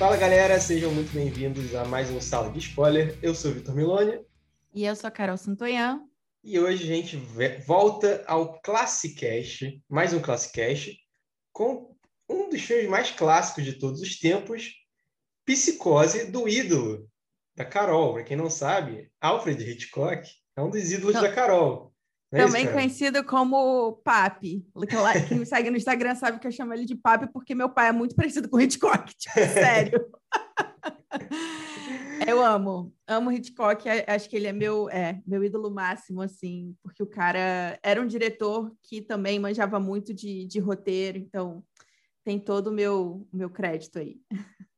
Fala galera, sejam muito bem-vindos a mais um Sala de Spoiler. Eu sou o Vitor Miloni. E eu sou a Carol Santoyan. E hoje a gente volta ao Classicast, mais um Classicast, com um dos filmes mais clássicos de todos os tempos, Psicose do ídolo, da Carol. Para quem não sabe, Alfred Hitchcock é um dos ídolos não. da Carol. É Também isso, conhecido como Papi. Quem me segue no Instagram sabe que eu chamo ele de Papi porque meu pai é muito parecido com Hitchcock. Tipo, sério. eu amo. Amo Hitchcock. Acho que ele é meu, é meu ídolo máximo, assim. Porque o cara era um diretor que também manjava muito de, de roteiro. Então, tem todo o meu, meu crédito aí.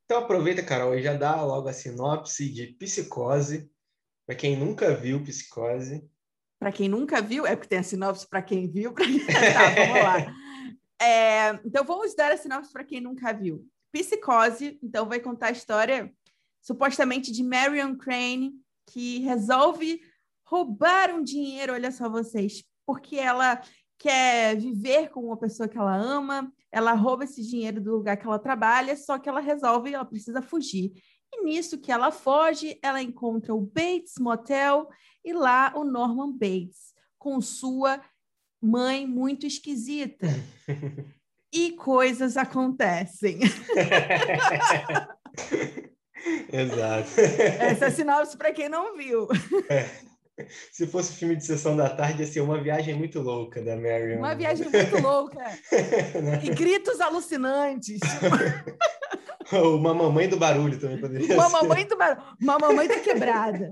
Então, aproveita, Carol, e já dá logo a sinopse de Psicose. Para quem nunca viu Psicose para quem nunca viu, é porque tem a sinopse para quem viu. Pra... tá, vamos lá. É, então, vamos dar a sinopse para quem nunca viu. Psicose, então, vai contar a história supostamente de Marion Crane, que resolve roubar um dinheiro, olha só vocês, porque ela quer viver com uma pessoa que ela ama, ela rouba esse dinheiro do lugar que ela trabalha, só que ela resolve, ela precisa fugir. E nisso que ela foge, ela encontra o Bates Motel e lá o Norman Bates, com sua mãe muito esquisita. e coisas acontecem. Exato. Essa é sinopse para quem não viu. É. Se fosse filme de sessão da tarde, ia ser uma viagem muito louca da Marion. Uma viagem muito louca. e gritos alucinantes. uma mamãe do barulho também poderia uma ser. Mamãe do barulho. Uma mamãe da quebrada.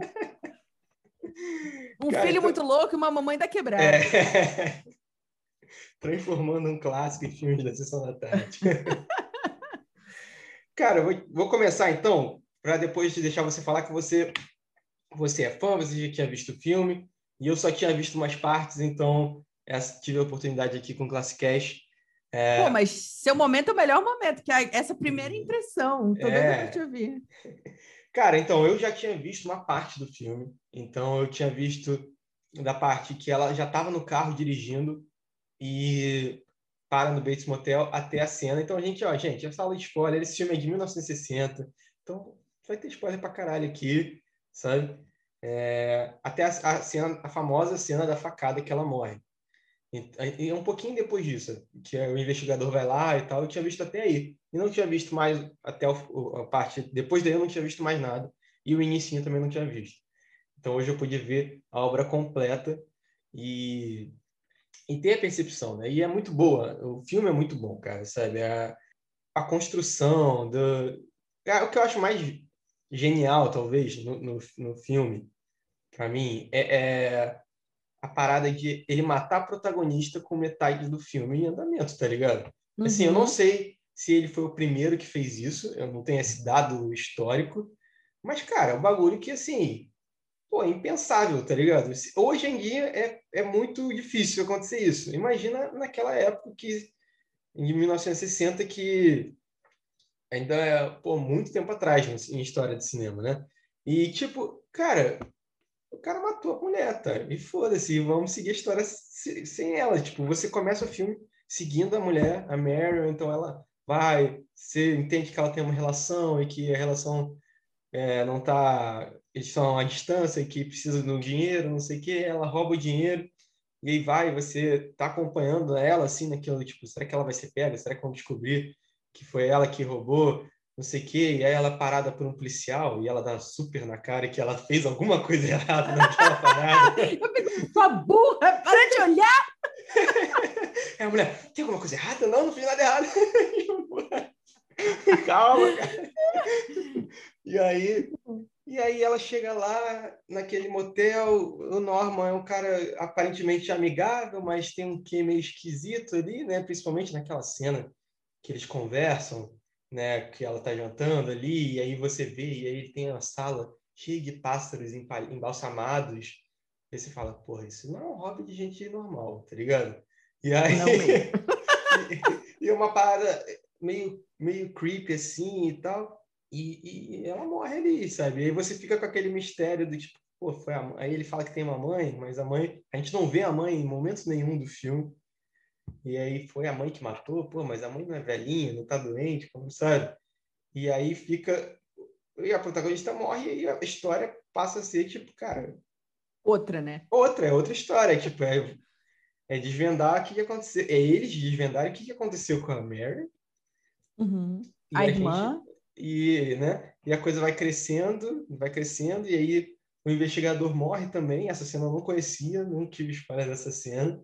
Um Cara, filho então... muito louco e uma mamãe da quebrada. É... Transformando um clássico em filmes da sessão da tarde. Cara, vou, vou começar então, para depois de deixar você falar que você, você é fã, você já tinha visto o filme, e eu só tinha visto umas partes, então essa, tive a oportunidade aqui com o Classicast. É... Pô, mas seu momento é o melhor momento, que é essa primeira impressão. Tô é... te ouvir. Cara, então, eu já tinha visto uma parte do filme. Então, eu tinha visto da parte que ela já estava no carro dirigindo e para no Bates Motel até a cena. Então, a gente, ó, gente, essa aula de spoiler, esse filme é de 1960. Então, vai ter spoiler pra caralho aqui, sabe? É, até a, a, cena, a famosa cena da facada que ela morre. E, e um pouquinho depois disso, que o investigador vai lá e tal, eu tinha visto até aí. E não tinha visto mais até a parte. Depois daí eu não tinha visto mais nada. E o início também não tinha visto. Então hoje eu pude ver a obra completa e, e ter a percepção, né? E é muito boa. O filme é muito bom, cara, sabe? A, a construção, do, é, o que eu acho mais genial, talvez, no, no, no filme, para mim, é, é a parada de ele matar a protagonista com metade do filme em andamento, tá ligado? Uhum. Assim, eu não uhum. sei se ele foi o primeiro que fez isso, eu não tenho esse dado histórico, mas, cara, é um bagulho que, assim, pô, é impensável, tá ligado? Hoje em dia é, é muito difícil acontecer isso. Imagina naquela época que, em 1960, que ainda é, pô, muito tempo atrás em história de cinema, né? E, tipo, cara, o cara matou a mulher, tá? E foda-se, vamos seguir a história sem ela. Tipo, você começa o filme seguindo a mulher, a Marion, então ela vai, você entende que ela tem uma relação e que a relação é, não tá, eles estão à distância e que precisa do dinheiro, não sei o que, ela rouba o dinheiro e aí vai, você tá acompanhando ela assim naquilo, tipo, será que ela vai ser pega? Será que vão descobrir que foi ela que roubou? Não sei o quê, e aí ela é parada por um policial e ela dá super na cara que ela fez alguma coisa errada naquela parada. Eu fico, sua burra, para de olhar! É a mulher, tem alguma coisa errada? Não, não fiz nada errado. Calma, cara. E aí, e aí ela chega lá naquele motel, o Norman é um cara aparentemente amigável, mas tem um quê meio esquisito ali, né? Principalmente naquela cena que eles conversam né, que ela está jantando ali, e aí você vê, e aí tem uma sala cheia de pássaros embalsamados, e você fala, porra, isso não é um hobby de gente normal, tá ligado? E aí... e, e uma parada meio, meio creepy assim e tal, e, e ela morre ali, sabe? E aí você fica com aquele mistério do tipo, pô, foi a... aí ele fala que tem uma mãe, mas a mãe, a gente não vê a mãe em momentos nenhum do filme, e aí foi a mãe que matou, pô, mas a mãe não é velhinha, não tá doente, como sabe? E aí fica. E a protagonista morre e a história passa a ser, tipo, cara. Outra, né? Outra, é outra história. Tipo, é, é desvendar o que, que aconteceu. É eles desvendarem o que, que aconteceu com a Mary. Uhum. A, a, irmã. Gente, e, né? e a coisa vai crescendo, vai crescendo, e aí o investigador morre também. Essa cena eu não conhecia, não tive spoiler dessa cena.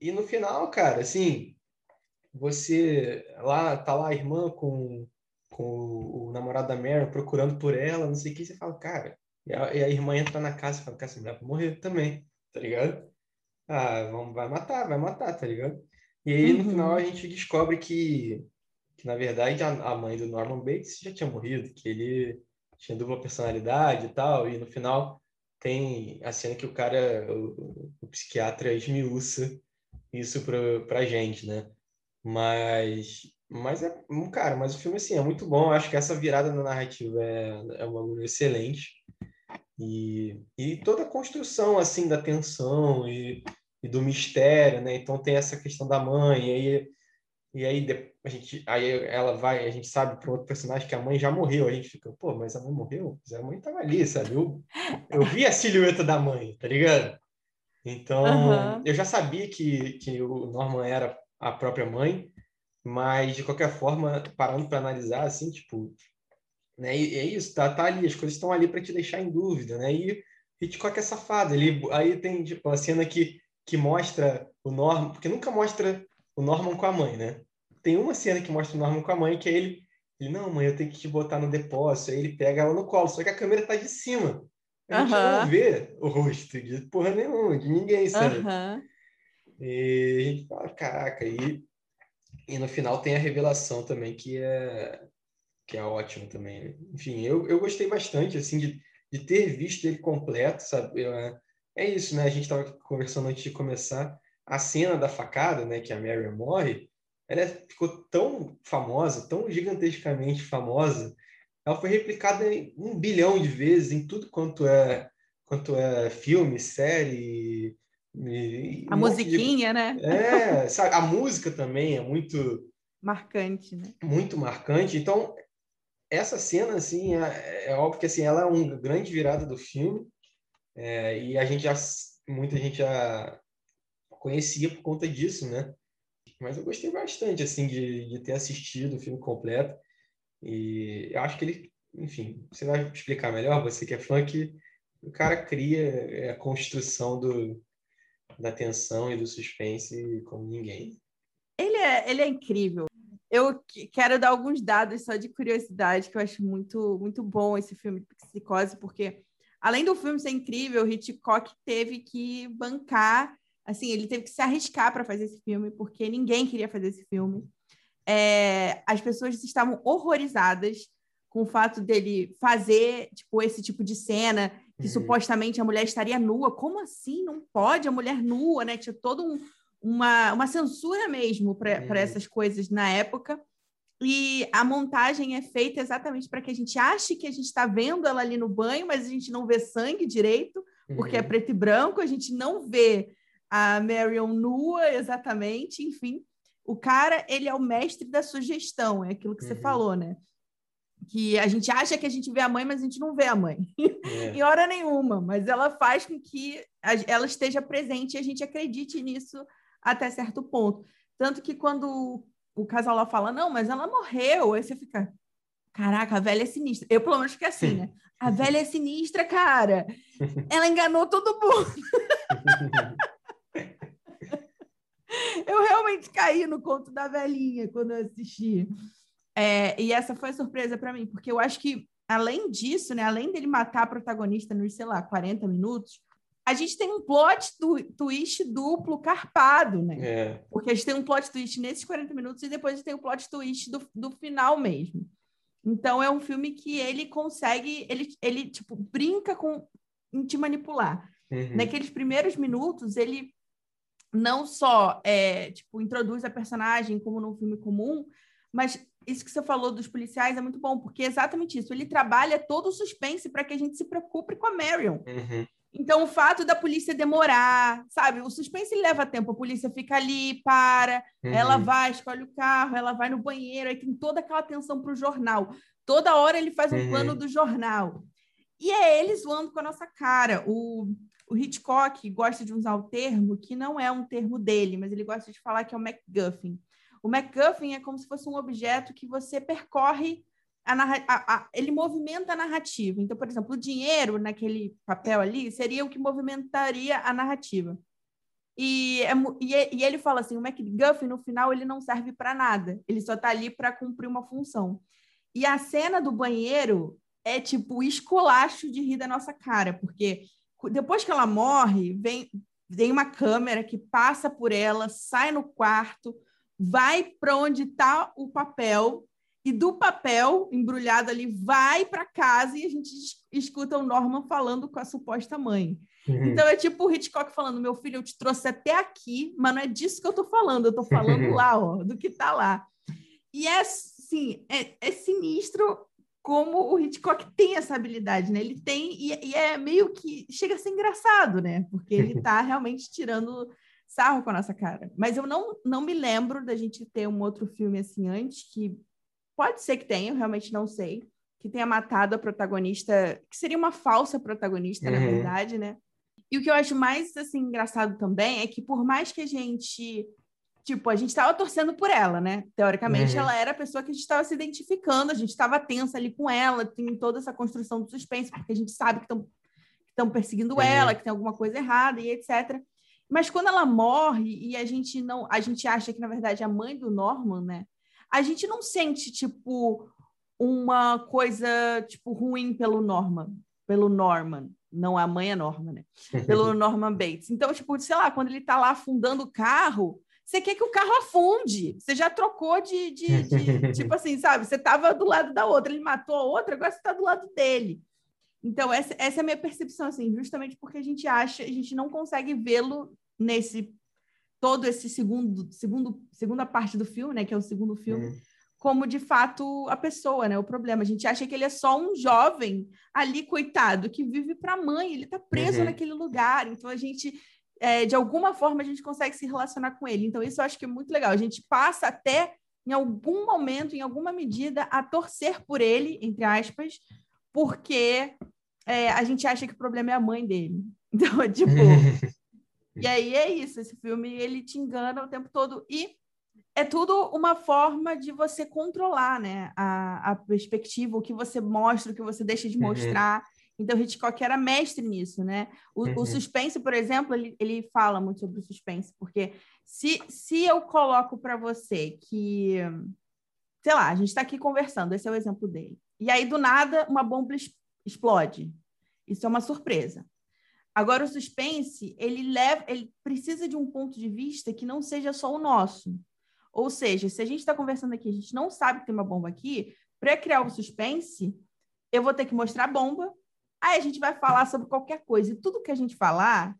E no final, cara, assim, você lá tá lá a irmã com, com o, o namorado da Mary procurando por ela, não sei o que, você fala, cara, e a, e a irmã entra na casa e fala, cara, essa mulher vai morrer também, tá ligado? Ah, vamos, vai matar, vai matar, tá ligado? E aí, no uhum. final, a gente descobre que, que na verdade, a, a, mãe do Norman Bates já tinha morrido, que ele tinha dupla personalidade e tal, e no final tem a cena que o cara, o, o psiquiatra esmiuça isso pra, pra gente, né? Mas, mas é, cara, mas o filme, assim, é muito bom. Eu acho que essa virada na narrativa é, é um bagulho excelente. E, e toda a construção, assim, da tensão e, e do mistério, né? Então tem essa questão da mãe, e aí, e aí a gente, aí ela vai, a gente sabe para outro personagem que a mãe já morreu, a gente fica, pô, mas a mãe morreu? Mas a mãe tava ali, sabe? Eu, eu vi a silhueta da mãe, tá ligado? Então, uhum. eu já sabia que, que o Norman era a própria mãe, mas de qualquer forma, parando para analisar, assim, tipo, né? E é isso, tá, tá ali, as coisas estão ali para te deixar em dúvida, né? E Hitchcock é safado, ele aí tem tipo a cena que que mostra o Norman, porque nunca mostra o Norman com a mãe, né? Tem uma cena que mostra o Norman com a mãe que é ele, ele não, mãe, eu tenho que te botar no depósito, aí ele pega ela no colo, só que a câmera tá de cima. A gente não vê o rosto de porra nenhuma, de ninguém, sabe? E a gente fala, caraca, e, e no final tem a revelação também, que é, que é ótimo também. Enfim, eu, eu gostei bastante, assim, de, de ter visto ele completo, sabe? É, é isso, né? A gente estava conversando antes de começar. A cena da facada, né, que a Mary morre, ela ficou tão famosa, tão gigantescamente famosa, ela foi replicada um bilhão de vezes em tudo quanto é quanto é filme, série, e, a musiquinha, de... né? É, sabe? A música também é muito marcante, né? Muito marcante. Então, essa cena, assim, é, é óbvio que assim, ela é uma grande virada do filme. É, e a gente já, muita gente já conhecia por conta disso, né? Mas eu gostei bastante, assim, de, de ter assistido o filme completo. E eu acho que ele, enfim, você vai explicar melhor, você que é que o cara cria é, a construção do, da tensão e do suspense como ninguém. Ele é, ele é incrível. Eu quero dar alguns dados só de curiosidade, que eu acho muito, muito bom esse filme Psicose, porque além do filme ser incrível, Hitchcock teve que bancar, assim, ele teve que se arriscar para fazer esse filme, porque ninguém queria fazer esse filme. É, as pessoas estavam horrorizadas com o fato dele fazer tipo esse tipo de cena que uhum. supostamente a mulher estaria nua. Como assim? Não pode a mulher nua, né? Tinha toda um, uma, uma censura mesmo para uhum. essas coisas na época. E a montagem é feita exatamente para que a gente ache que a gente está vendo ela ali no banho, mas a gente não vê sangue direito, porque é uhum. preto e branco, a gente não vê a Marion nua exatamente, enfim. O cara, ele é o mestre da sugestão, é aquilo que você uhum. falou, né? que a gente acha que a gente vê a mãe, mas a gente não vê a mãe é. em hora nenhuma, mas ela faz com que ela esteja presente e a gente acredite nisso até certo ponto. Tanto que quando o casal lá fala, não, mas ela morreu, aí você fica, caraca, a velha é sinistra. Eu, pelo menos, fiquei assim, né? A velha é sinistra, cara. Ela enganou todo mundo. eu realmente caí no conto da velhinha quando eu assisti. É, e essa foi a surpresa para mim, porque eu acho que, além disso, né, além dele matar a protagonista nos, sei lá, 40 minutos, a gente tem um plot twist duplo carpado, né? É. Porque a gente tem um plot twist nesses 40 minutos e depois a gente tem o um plot twist do, do final mesmo. Então é um filme que ele consegue, ele, ele tipo, brinca com em te manipular. Uhum. Naqueles primeiros minutos, ele não só é, tipo, introduz a personagem como num filme comum, mas isso que você falou dos policiais é muito bom, porque é exatamente isso. Ele trabalha todo o suspense para que a gente se preocupe com a Marion. Uhum. Então, o fato da polícia demorar, sabe? O suspense leva tempo. A polícia fica ali, para, uhum. ela vai, escolhe o carro, ela vai no banheiro, aí tem toda aquela atenção para o jornal. Toda hora ele faz um uhum. plano do jornal. E é ele zoando com a nossa cara. O, o Hitchcock gosta de usar o termo que não é um termo dele, mas ele gosta de falar que é o MacGuffin. O MacGuffin é como se fosse um objeto que você percorre a, a, a, ele movimenta a narrativa. Então, por exemplo, o dinheiro naquele papel ali seria o que movimentaria a narrativa. E, é, e, e ele fala assim: o MacGuffin, no final, ele não serve para nada, ele só está ali para cumprir uma função. E a cena do banheiro é tipo esculacho de rir da nossa cara, porque depois que ela morre, vem, vem uma câmera que passa por ela, sai no quarto, vai para onde está o papel e do papel embrulhado ali vai para casa e a gente escuta o Norman falando com a suposta mãe. Uhum. Então é tipo o Hitchcock falando: meu filho, eu te trouxe até aqui, mas não é disso que eu estou falando, eu estou falando lá, ó, do que está lá. E é assim, é, é, sinistro como o Hitchcock tem essa habilidade, né? Ele tem, e, e é meio que chega a ser engraçado, né? Porque ele está realmente tirando sarro com a nossa cara. Mas eu não, não me lembro da gente ter um outro filme assim antes que Pode ser que tenha, eu realmente não sei. Que tenha matado a protagonista, que seria uma falsa protagonista, uhum. na verdade, né? E o que eu acho mais assim engraçado também é que por mais que a gente tipo, a gente estava torcendo por ela, né? Teoricamente, uhum. ela era a pessoa que a gente estava se identificando, a gente estava tensa ali com ela, tem toda essa construção do suspense, porque a gente sabe que estão perseguindo uhum. ela, que tem alguma coisa errada e etc. Mas quando ela morre e a gente não, a gente acha que na verdade a mãe do Norman, né, a gente não sente, tipo, uma coisa, tipo, ruim pelo Norman, pelo Norman. Não, a mãe é Norman, né? Pelo Norman Bates. Então, tipo, sei lá, quando ele tá lá afundando o carro, você quer que o carro afunde. Você já trocou de, de, de tipo assim, sabe? Você tava do lado da outra, ele matou a outra, agora você tá do lado dele. Então, essa, essa é a minha percepção, assim, justamente porque a gente acha, a gente não consegue vê-lo nesse todo esse segundo, segundo, segunda parte do filme, né, que é o segundo filme, uhum. como de fato a pessoa, né, o problema. A gente acha que ele é só um jovem ali, coitado, que vive para a mãe, ele está preso uhum. naquele lugar. Então a gente, é, de alguma forma, a gente consegue se relacionar com ele. Então isso eu acho que é muito legal. A gente passa até, em algum momento, em alguma medida, a torcer por ele, entre aspas, porque é, a gente acha que o problema é a mãe dele. Então, é tipo, E aí é isso, esse filme ele te engana o tempo todo e é tudo uma forma de você controlar, né, a, a perspectiva, o que você mostra, o que você deixa de uhum. Então, Hitchcock era mestre nisso, né? O, uhum. o suspense, por exemplo, ele, ele fala muito sobre o suspense, porque se, se eu coloco para você que, sei lá, a gente está aqui conversando, esse é o exemplo dele, e aí do nada uma bomba explode. Isso é uma surpresa. Agora, o suspense, ele leva, ele precisa de um ponto de vista que não seja só o nosso. Ou seja, se a gente está conversando aqui, a gente não sabe que tem uma bomba aqui, para criar o suspense, eu vou ter que mostrar a bomba, aí a gente vai falar sobre qualquer coisa. E tudo que a gente falar,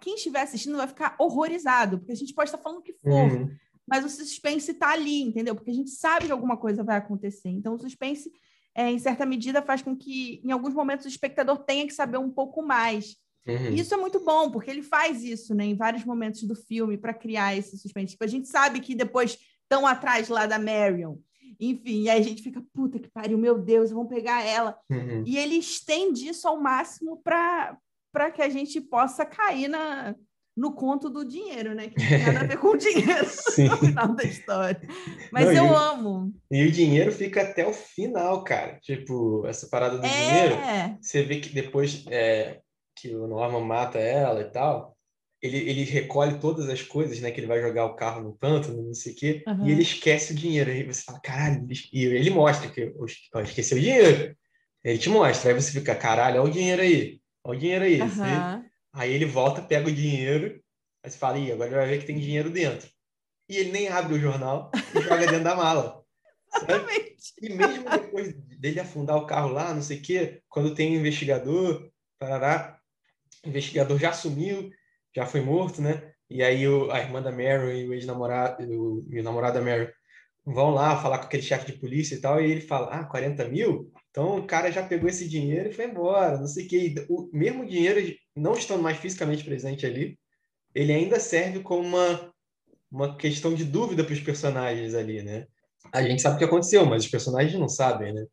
quem estiver assistindo vai ficar horrorizado, porque a gente pode estar falando o que for, uhum. mas o suspense está ali, entendeu? Porque a gente sabe que alguma coisa vai acontecer. Então, o suspense, é, em certa medida, faz com que, em alguns momentos, o espectador tenha que saber um pouco mais. Uhum. Isso é muito bom, porque ele faz isso né, em vários momentos do filme para criar esse suspense. Tipo, a gente sabe que depois estão atrás lá da Marion. Enfim, e aí a gente fica, puta que pariu, meu Deus, vão pegar ela. Uhum. E ele estende isso ao máximo para que a gente possa cair na, no conto do dinheiro, né? Que não tem nada a ver com o dinheiro no final da história. Mas não, eu e, amo. E o dinheiro fica até o final, cara. Tipo, essa parada do é... dinheiro. Você vê que depois. É que o Norman mata ela e tal, ele, ele recolhe todas as coisas, né? Que ele vai jogar o carro no pântano, não sei o quê, uhum. e ele esquece o dinheiro. Aí você fala, caralho, e ele mostra que ó, esqueceu o dinheiro. Ele te mostra, aí você fica, caralho, olha o dinheiro aí, olha o dinheiro aí. Uhum. Aí ele volta, pega o dinheiro, aí você fala, Ih, agora ele vai ver que tem dinheiro dentro. E ele nem abre o jornal e joga dentro da mala. Exatamente. E mesmo depois dele afundar o carro lá, não sei o quê, quando tem um investigador, parará, o investigador já sumiu, já foi morto, né? E aí o, a irmã da Mary e o ex-namorado, o, o namorado da Mary, vão lá falar com aquele chefe de polícia e tal, e ele fala, ah, 40 mil? Então o cara já pegou esse dinheiro e foi embora, não sei o quê. O mesmo dinheiro não estando mais fisicamente presente ali, ele ainda serve como uma, uma questão de dúvida para os personagens ali, né? A gente sabe o que aconteceu, mas os personagens não sabem, né?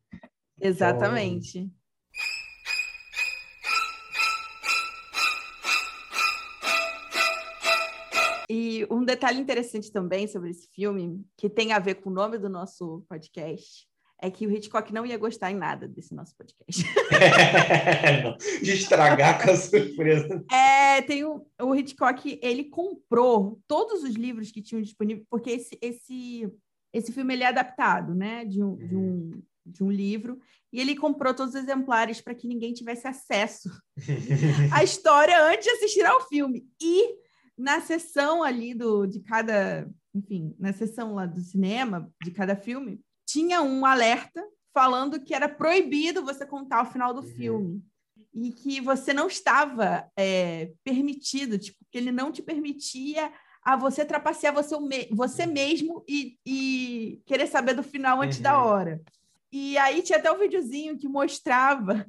Exatamente. Então... um detalhe interessante também sobre esse filme, que tem a ver com o nome do nosso podcast, é que o Hitchcock não ia gostar em nada desse nosso podcast. não, de estragar com a surpresa. É, tem o, o Hitchcock, ele comprou todos os livros que tinham disponível, porque esse, esse, esse filme ele é adaptado, né, de um, de um, de um livro, e ele comprou todos os exemplares para que ninguém tivesse acesso à história antes de assistir ao filme. E na sessão ali do, de cada, enfim, na sessão lá do cinema, de cada filme, tinha um alerta falando que era proibido você contar o final do uhum. filme e que você não estava é, permitido, tipo, que ele não te permitia a você trapacear você, você uhum. mesmo e, e querer saber do final antes uhum. da hora. E aí tinha até um videozinho que mostrava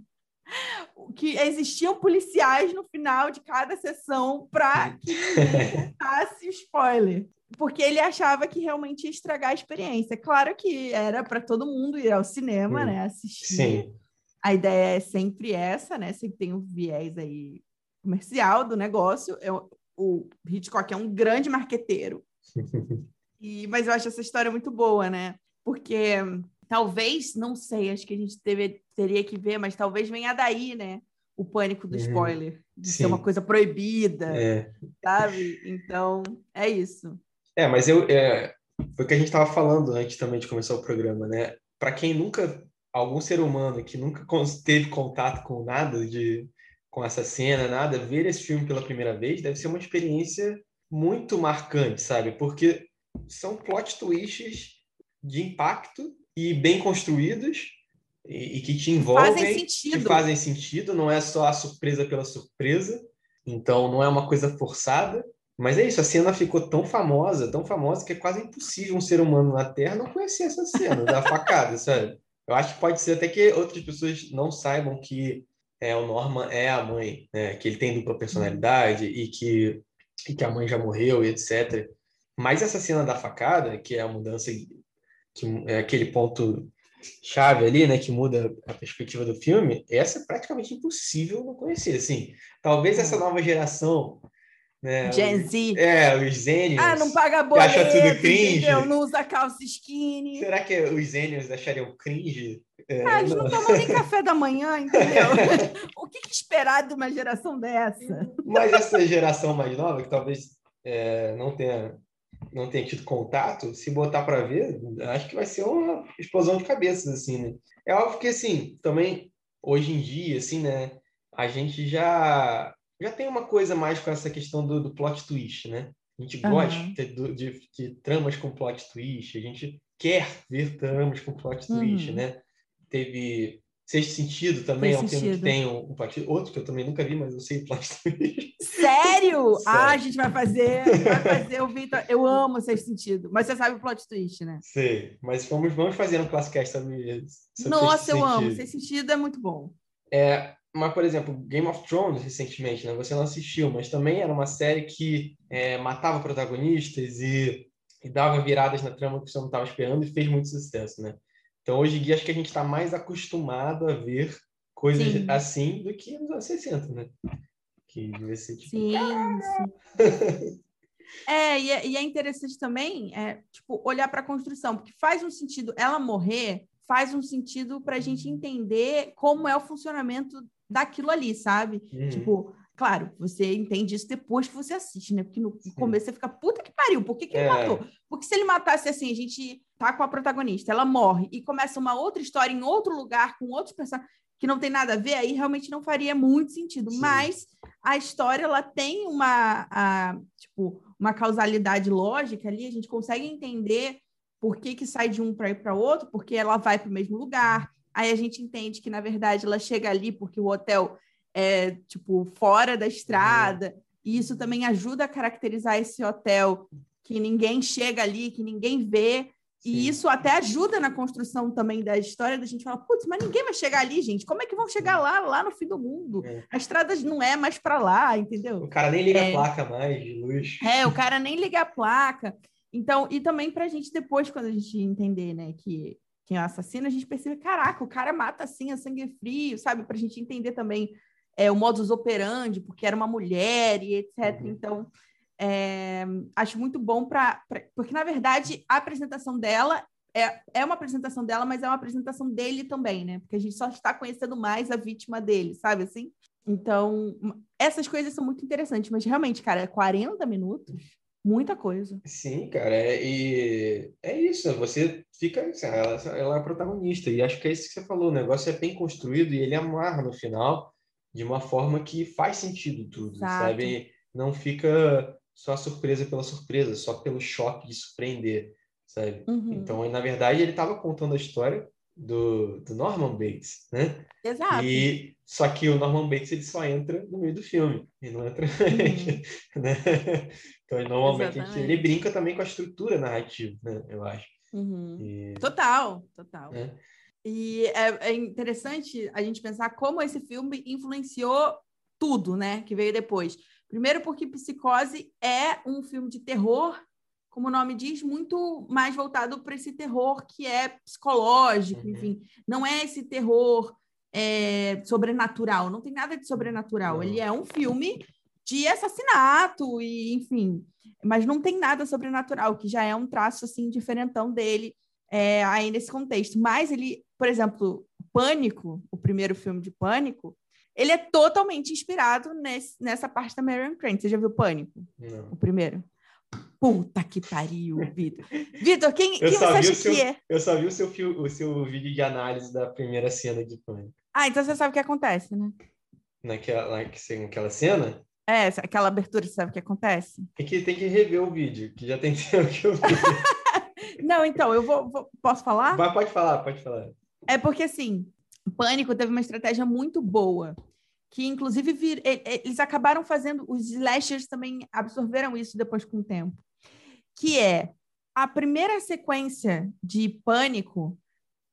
que existiam policiais no final de cada sessão para que contasse spoiler porque ele achava que realmente ia estragar a experiência. Claro que era para todo mundo ir ao cinema, né, assistir. Sim. A ideia é sempre essa, né? Sempre tem um viés aí comercial do negócio. Eu, o Hitchcock é um grande marqueteiro. e, mas eu acho essa história muito boa, né? Porque talvez, não sei, acho que a gente teve, teria que ver, mas talvez venha daí, né? O pânico do uhum. spoiler, de Sim. ser uma coisa proibida, é. sabe? Então, é isso. É, mas eu é, foi o que a gente estava falando antes também de começar o programa, né? Para quem nunca, algum ser humano que nunca teve contato com nada de com essa cena, nada, ver esse filme pela primeira vez deve ser uma experiência muito marcante, sabe? Porque são plot twists de impacto e bem construídos e, e que te envolvem, fazem sentido. que fazem sentido, não é só a surpresa pela surpresa, então não é uma coisa forçada. Mas é isso, a cena ficou tão famosa, tão famosa, que é quase impossível um ser humano na Terra não conhecer essa cena da facada, sabe? Eu acho que pode ser até que outras pessoas não saibam que é, o Norman é a mãe, né? que ele tem dupla personalidade e que, e que a mãe já morreu e etc. Mas essa cena da facada, que é a mudança, que é aquele ponto chave ali, né, que muda a perspectiva do filme, essa é praticamente impossível não conhecer, assim. Talvez essa nova geração né? Gen Z. É, os Zenials. Ah, não paga boleto, acha tudo cringe. Entendeu? Não usa calça skinny. Será que os Zenials achariam cringe? É, ah, eles não, não tomam nem café da manhã, entendeu? o que, que, esperar de uma geração dessa? Mas essa geração mais nova, que talvez é, não tenha não tenha tido contato, se botar para ver, acho que vai ser uma explosão de cabeças, assim, né? É óbvio que, assim, também, hoje em dia, assim, né, a gente já já tem uma coisa mais com essa questão do, do plot twist, né? A gente uhum. gosta de, de, de, tramas com plot twist, a gente quer ver tramas com plot twist, uhum. né? Teve Sexto Sentido também, Sexto é um filme que tem um, um plot Outro que eu também nunca vi, mas eu sei o plot twist. Sério? Sério? Ah, a gente vai fazer, vai fazer o Vitor. Eu amo Sexto Sentido, mas você sabe o plot twist, né? Sei, mas vamos, vamos fazer um classicast sobre, sobre Nossa, eu sentido. amo. Sexto Sentido é muito bom. É, mas, por exemplo, Game of Thrones, recentemente, né? Você não assistiu, mas também era uma série que é, matava protagonistas e, e, dava viradas na trama que você não estava esperando e fez muito sucesso, né? Então, hoje em dia, acho que a gente está mais acostumado a ver coisas sim. assim do que nos anos 60, né? Que devia ser tipo... Sim, sim. É e, é, e é interessante também, é, tipo, olhar para a construção, porque faz um sentido ela morrer, faz um sentido para a gente entender como é o funcionamento daquilo ali, sabe? Uhum. Tipo, claro, você entende isso depois que você assiste, né? Porque no Sim. começo você fica, puta que pariu, por que, que ele é. matou? Porque se ele matasse assim, a gente tá com a protagonista, ela morre e começa uma outra história em outro lugar, com outros personagens que não tem nada a ver, aí realmente não faria muito sentido. Sim. Mas a história, ela tem uma, a, tipo, uma causalidade lógica ali, a gente consegue entender por que, que sai de um para ir para outro, porque ela vai para o mesmo lugar, Aí a gente entende que, na verdade, ela chega ali porque o hotel é, tipo, fora da estrada. Uhum. E isso também ajuda a caracterizar esse hotel que ninguém chega ali, que ninguém vê. E isso até ajuda na construção também da história da gente falar, putz, mas ninguém vai chegar ali, gente. Como é que vão chegar lá, lá no fim do mundo? É. A estrada não é mais para lá, entendeu? O cara nem liga é. a placa mais de luz. É, o cara nem liga a placa. Então, e também para a gente depois, quando a gente entender, né, que quem é o assassino, a gente percebe, caraca, o cara mata assim, a sangue frio, sabe? Para a gente entender também é, o modus operandi, porque era uma mulher e etc. Uhum. Então, é, acho muito bom para. Porque, na verdade, a apresentação dela é, é uma apresentação dela, mas é uma apresentação dele também, né? Porque a gente só está conhecendo mais a vítima dele, sabe assim? Então, essas coisas são muito interessantes, mas realmente, cara, 40 minutos, muita coisa. Sim, cara, é, e é isso, você fica, assim, ela, ela é a protagonista, e acho que é isso que você falou, o negócio é bem construído e ele amarra no final de uma forma que faz sentido tudo, Exato. sabe? Não fica só surpresa pela surpresa, só pelo choque de surpreender, sabe? Uhum. Então, na verdade, ele estava contando a história do, do, Norman Bates, né? Exato. E só que o Norman Bates ele só entra no meio do filme, e não entra, uhum. né? Então, normalmente ele brinca também com a estrutura narrativa, né? Eu acho. Uhum. E... Total, total. É. E é, é interessante a gente pensar como esse filme influenciou tudo, né? Que veio depois. Primeiro, porque Psicose é um filme de terror, como o nome diz, muito mais voltado para esse terror que é psicológico, uhum. enfim. Não é esse terror é, sobrenatural, não tem nada de sobrenatural. Ele é um filme de assassinato, e enfim. Mas não tem nada sobrenatural, que já é um traço assim diferentão dele é, aí nesse contexto. Mas ele, por exemplo, Pânico, o primeiro filme de Pânico, ele é totalmente inspirado nesse, nessa parte da Marion Crane. Você já viu Pânico? Não. O primeiro? Puta que pariu, Vitor. Vitor, quem, quem você acha seu, que é? Eu só vi o seu, o seu vídeo de análise da primeira cena de Pânico. Ah, então você sabe o que acontece, né? Naquela, naquela cena? É, aquela abertura, você sabe o que acontece? Tem que, tem que rever o vídeo, que já tem tempo que eu vi. Não, então, eu vou, vou, Posso falar? Pode falar, pode falar. É porque, assim, Pânico teve uma estratégia muito boa, que inclusive vir, eles acabaram fazendo, os slashers também absorveram isso depois com o tempo, que é a primeira sequência de Pânico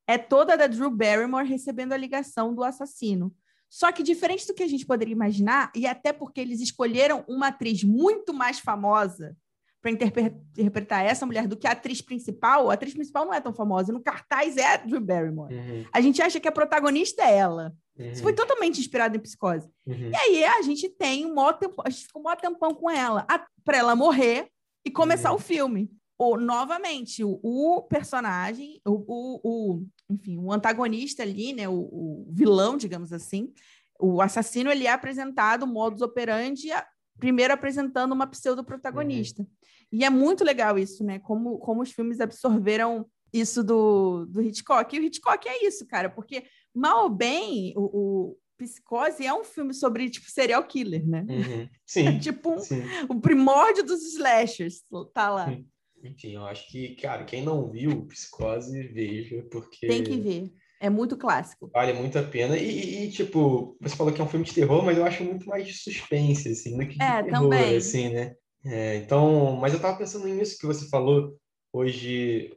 é toda da Drew Barrymore recebendo a ligação do assassino. Só que diferente do que a gente poderia imaginar, e até porque eles escolheram uma atriz muito mais famosa para interpretar essa mulher do que a atriz principal, a atriz principal não é tão famosa. No cartaz é a Drew Barrymore. Uhum. A gente acha que a protagonista é ela. Uhum. Isso foi totalmente inspirado em psicose. Uhum. E aí a gente tem um maior tempo, a gente ficou um maior tempão com ela, para ela morrer e começar uhum. o filme. Ou, novamente, o, o personagem, o, o, o, enfim, o antagonista ali, né, o, o vilão, digamos assim, o assassino, ele é apresentado, modus operandi, primeiro apresentando uma pseudo-protagonista. Uhum. E é muito legal isso, né? Como, como os filmes absorveram isso do, do Hitchcock. E o Hitchcock é isso, cara, porque mal ou bem, o, o Psicose é um filme sobre, tipo, serial killer, né? Uhum. Sim. É tipo sim. o primórdio dos slashers, tá lá. Enfim, eu acho que, cara, quem não viu Psicose, veja, porque... Tem que ver. É muito clássico. Vale muito a pena. E, e, tipo, você falou que é um filme de terror, mas eu acho muito mais de suspense, assim, do que de é, terror, também. assim, né? É, então, mas eu tava pensando nisso que você falou hoje,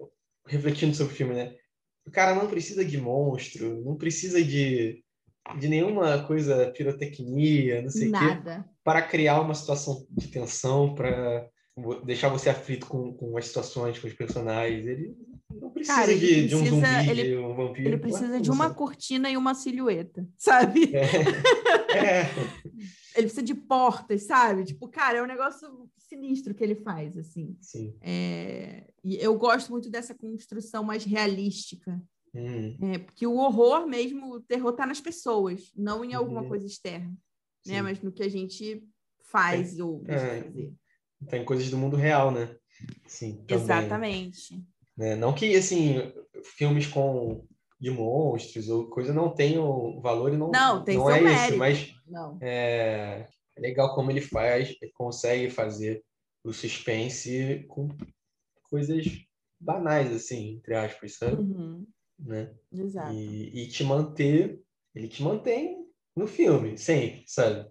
refletindo sobre o filme, né? O cara não precisa de monstro, não precisa de, de nenhuma coisa pirotecnia, não sei o quê, para criar uma situação de tensão, para deixar você aflito com, com as situações, com os personagens. Ele não precisa, Cara, de, precisa de, um zumbi, ele, de um vampiro. Ele precisa de uma cortina e uma silhueta, sabe? É. é. ele precisa de portas, sabe? Tipo, cara, é um negócio sinistro que ele faz, assim. Sim. É... E eu gosto muito dessa construção mais realística. Uhum. É, porque o horror mesmo, o terror tá nas pessoas, não em alguma uhum. coisa externa. Né? Mas no que a gente faz Tem, ou é, fazer. Tem coisas do mundo real, né? Sim. Também. Exatamente. Né? Não que, assim, filmes com de monstros ou coisa não tenham valor e não, não, tem não é mérito. isso, mas não. É, é legal como ele faz, consegue fazer o suspense com coisas banais, assim, entre aspas, sabe? Uhum. Né? Exato. E, e, te manter, ele te mantém no filme, sempre, sabe?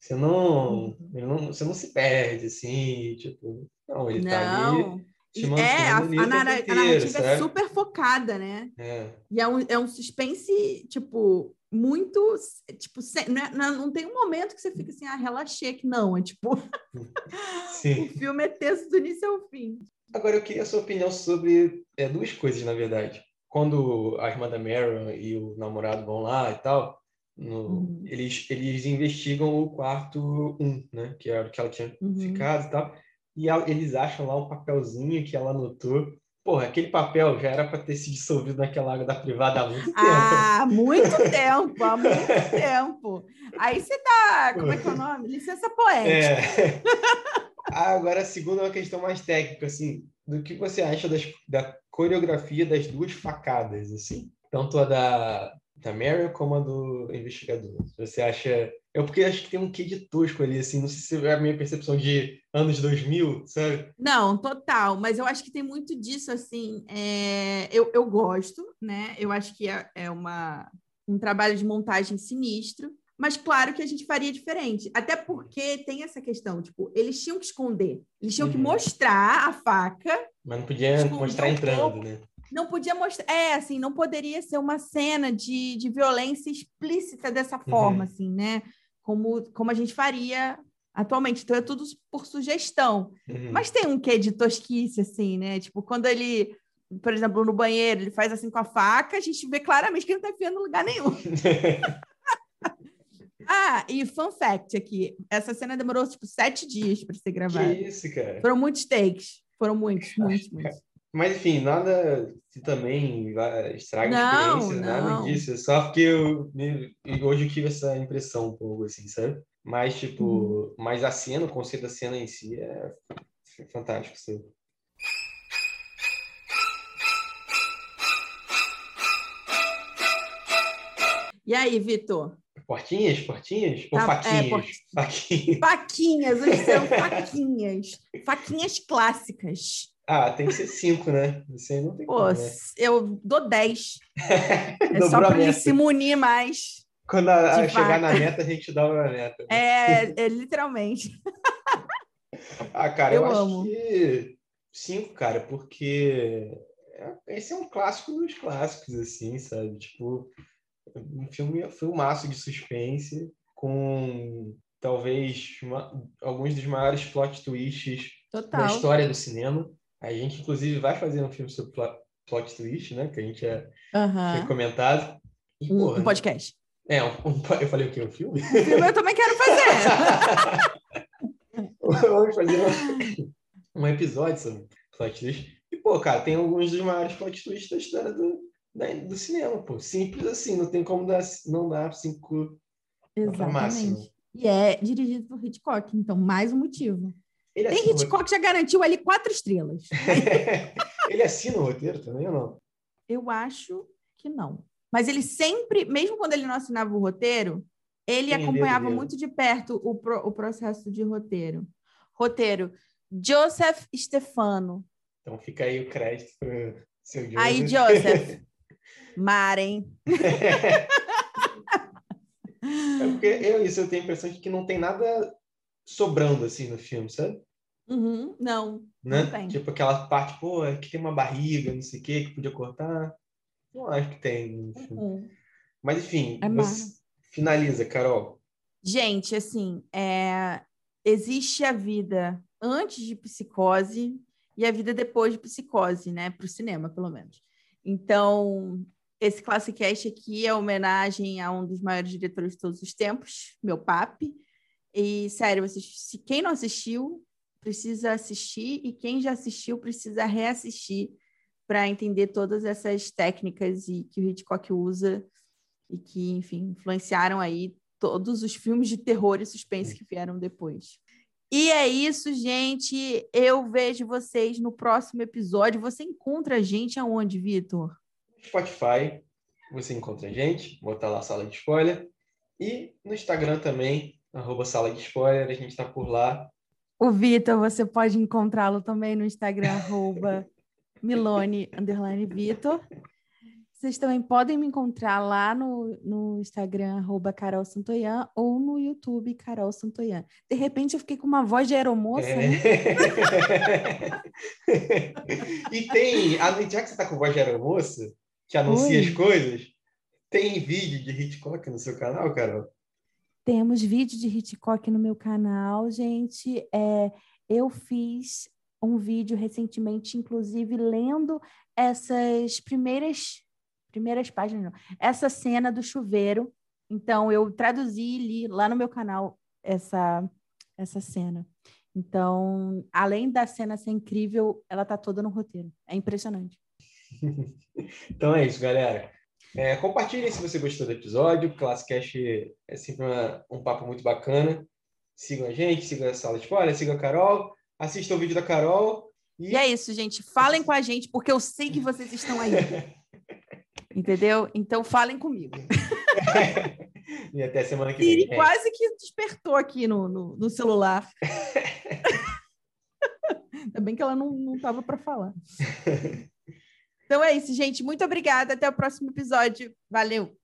Você não, uhum. não, você não se perde, assim, tipo, não, ele não. tá ali é, a, a, narrativa, a narrativa é super focada, né? É. E é um, é um suspense, tipo, muito. Tipo, sem, não, é, não, tem um momento que você fica assim, ah, relaxei que não. É tipo. O filme é tenso do início ao fim. Agora eu queria a sua opinião sobre é, duas coisas, na verdade. Quando a irmã da Marion e o namorado vão lá e tal, no, uhum. eles, eles investigam o quarto 1, um, né? Que era o que ela tinha uhum. ficado e tal. E eles acham lá um papelzinho que ela anotou. Porra, aquele papel já era para ter se dissolvido naquela água da privada há muito tempo. Ah, muito tempo, há muito tempo. Aí você dá, como é que é o nome? Licença poética. É. Agora, a segunda é uma questão mais técnica, assim, do que você acha das, da coreografia das duas facadas, assim, tanto a da, da Mary como a do investigador. Você acha... É porque acho que tem um quê de tosco ali, assim, não sei se é a minha percepção de anos 2000, sabe? Não, total, mas eu acho que tem muito disso, assim, é... eu, eu gosto, né? Eu acho que é, é uma, um trabalho de montagem sinistro, mas claro que a gente faria diferente. Até porque tem essa questão, tipo, eles tinham que esconder, eles tinham uhum. que mostrar a faca. Mas não podia mostrar entrando, né? Não podia mostrar. É, assim, não poderia ser uma cena de, de violência explícita dessa forma, uhum. assim, né? Como, como a gente faria atualmente. Então é tudo por sugestão. Uhum. Mas tem um quê de tosquice, assim, né? Tipo, quando ele, por exemplo, no banheiro, ele faz assim com a faca, a gente vê claramente que ele não está enfiando em lugar nenhum. Ah, e fun fact aqui: essa cena demorou tipo sete dias para ser gravada. Que isso, cara? Foram muitos takes. Foram muitos, muitos, muitos. Mas enfim, nada que também estraga a experiência, não. nada disso. Só porque eu, hoje eu tive essa impressão um pouco assim, sabe? Mas, tipo, uhum. mas a cena, o conceito da cena em si é fantástico, sabe? E aí, Vitor? Portinhas? Portinhas? Ou tá, faquinhas? É, port... faquinhas? Faquinhas, hoje faquinhas. faquinhas clássicas. Ah, tem que ser cinco, né? Isso aí não tem Pô, como, né? eu dou dez. é só para ele se munir mais. Quando a, a chegar na meta, a gente dobra a meta. Né? É, é, literalmente. ah, cara, eu, eu amo. acho que cinco, cara, porque esse é um clássico dos clássicos, assim, sabe? Tipo, um filme, um filmaço de suspense com talvez uma, alguns dos maiores plot twists Total. da história do cinema. A gente, inclusive, vai fazer um filme sobre plot, plot twist, né? Que a gente é, uhum. comentado. E, um, porra, um, podcast. É, um, um, eu falei o quê? Um filme? Um filme eu também quero fazer. Vamos fazer um, um episódio sobre plot twist. E, pô, cara, tem alguns dos maiores plot twists da história do, do cinema, pô. Simples assim, não tem como dar, não dar cinco Exatamente. E é dirigido por Hitchcock, então mais um motivo. Ele tem Hitchcock já garantiu ali quatro estrelas. ele assina o roteiro também ou não? Eu acho que não. Mas ele sempre, mesmo quando ele não assinava o roteiro, ele Tem acompanhava muito de perto o, pro, o processo de roteiro. Roteiro, Joseph Stefano. Então fica aí o crédito para seu Joseph. Aí, Joseph. Maren. é porque eu, isso eu tenho a impressão de que não tem nada sobrando assim no filme, sabe? Uhum, não, né? não tem. Tipo aquela parte, pô, é que tem uma barriga, não sei o que, que podia cortar. Não acho que tem filme. Uhum. Mas enfim, é finaliza, Carol. Gente, assim, é... existe a vida antes de psicose e a vida depois de psicose, né? Para o cinema, pelo menos. Então, esse Classicast aqui é homenagem a um dos maiores diretores de todos os tempos, meu papi. E, sério, vocês, quem não assistiu, precisa assistir, e quem já assistiu, precisa reassistir para entender todas essas técnicas e, que o Hitchcock usa e que, enfim, influenciaram aí todos os filmes de terror e suspense que vieram depois. E é isso, gente. Eu vejo vocês no próximo episódio. Você encontra a gente aonde, Vitor? Spotify, você encontra a gente, botar lá Sala de Spoiler. E no Instagram também, arroba Sala de Spoiler, a gente está por lá. O Vitor, você pode encontrá-lo também no Instagram, arroba Milone, underline Vitor. Vocês também podem me encontrar lá no, no Instagram, arroba Carol Santoyan, ou no YouTube, Carol Santoyan. De repente eu fiquei com uma voz de aeromoça, é. né? e tem, já que você está com voz de aeromoça, que anuncia Oi. as coisas, tem vídeo de Hitchcock no seu canal, Carol? Temos vídeo de Hitchcock no meu canal, gente. É, eu fiz um vídeo recentemente, inclusive lendo essas primeiras primeiras páginas, não. essa cena do chuveiro. Então, eu traduzi e li lá no meu canal essa, essa cena. Então, além da cena ser incrível, ela tá toda no roteiro. É impressionante. então é isso, galera. É, compartilhem se você gostou do episódio. Classicast é sempre uma, um papo muito bacana. Sigam a gente, sigam a Sala de Spoiler, sigam a Carol, assistam o vídeo da Carol. E... e é isso, gente. Falem com a gente, porque eu sei que vocês estão aí. Entendeu? Então falem comigo. e até semana que vem. E quase que despertou aqui no, no, no celular. Ainda bem que ela não estava para falar. Então é isso, gente. Muito obrigada. Até o próximo episódio. Valeu!